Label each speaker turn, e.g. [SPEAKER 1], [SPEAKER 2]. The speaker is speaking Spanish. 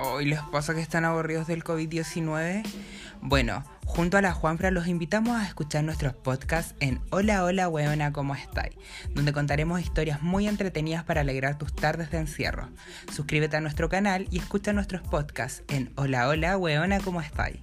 [SPEAKER 1] Hoy les pasa que están aburridos del COVID-19. Bueno, junto a la Juanfra los invitamos a escuchar nuestros podcasts en Hola Hola Weona, ¿cómo estáis? Donde contaremos historias muy entretenidas para alegrar tus tardes de encierro. Suscríbete a nuestro canal y escucha nuestros podcasts en Hola Hola Weona, ¿cómo estáis?